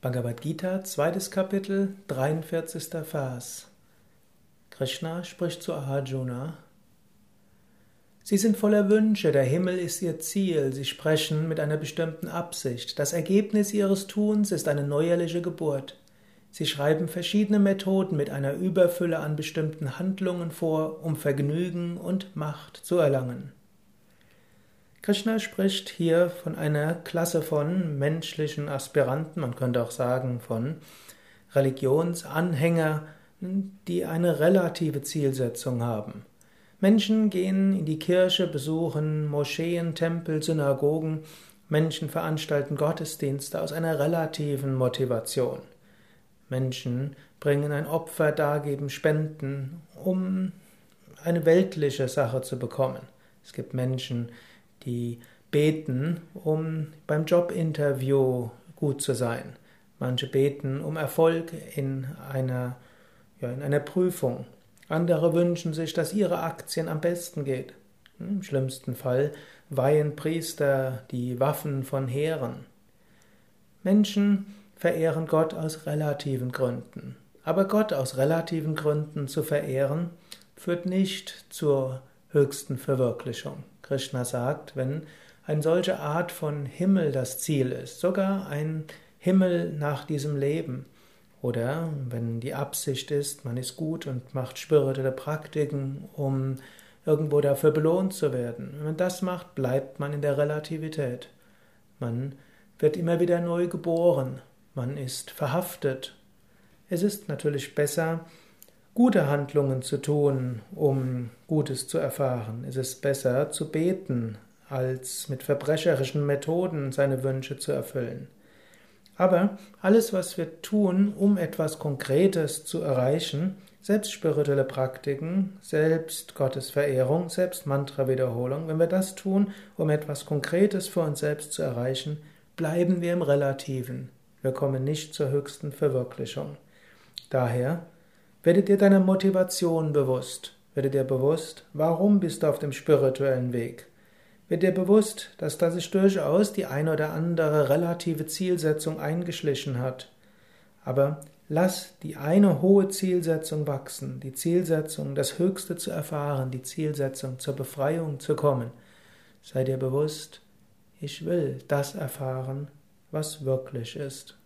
Bhagavad Gita, zweites Kapitel, 43. Vers. Krishna spricht zu Arjuna. Sie sind voller Wünsche, der Himmel ist ihr Ziel, sie sprechen mit einer bestimmten Absicht. Das Ergebnis ihres Tuns ist eine neuerliche Geburt. Sie schreiben verschiedene Methoden mit einer Überfülle an bestimmten Handlungen vor, um Vergnügen und Macht zu erlangen. Krishna spricht hier von einer Klasse von menschlichen Aspiranten, man könnte auch sagen von Religionsanhängern, die eine relative Zielsetzung haben. Menschen gehen in die Kirche, besuchen Moscheen, Tempel, Synagogen, Menschen veranstalten Gottesdienste aus einer relativen Motivation. Menschen bringen ein Opfer dar, geben Spenden, um eine weltliche Sache zu bekommen. Es gibt Menschen, die beten, um beim Jobinterview gut zu sein. Manche beten um Erfolg in einer, ja, in einer Prüfung. Andere wünschen sich, dass ihre Aktien am besten geht. Im schlimmsten Fall weihen Priester die Waffen von Heeren. Menschen verehren Gott aus relativen Gründen. Aber Gott aus relativen Gründen zu verehren, führt nicht zur höchsten Verwirklichung. Krishna sagt, wenn eine solche Art von Himmel das Ziel ist, sogar ein Himmel nach diesem Leben, oder wenn die Absicht ist, man ist gut und macht spirituelle Praktiken, um irgendwo dafür belohnt zu werden. Wenn man das macht, bleibt man in der Relativität. Man wird immer wieder neu geboren. Man ist verhaftet. Es ist natürlich besser, gute Handlungen zu tun, um Gutes zu erfahren. Es ist besser zu beten, als mit verbrecherischen Methoden seine Wünsche zu erfüllen. Aber alles, was wir tun, um etwas Konkretes zu erreichen, selbst spirituelle Praktiken, selbst Gottesverehrung, selbst Mantra-Wiederholung, wenn wir das tun, um etwas Konkretes für uns selbst zu erreichen, bleiben wir im Relativen. Wir kommen nicht zur höchsten Verwirklichung. Daher werde dir deiner Motivation bewusst. Werde dir bewusst, warum bist du auf dem spirituellen Weg. Werde dir bewusst, dass da sich durchaus die ein oder andere relative Zielsetzung eingeschlichen hat. Aber lass die eine hohe Zielsetzung wachsen, die Zielsetzung, das Höchste zu erfahren, die Zielsetzung zur Befreiung zu kommen. Sei dir bewusst, ich will das erfahren, was wirklich ist.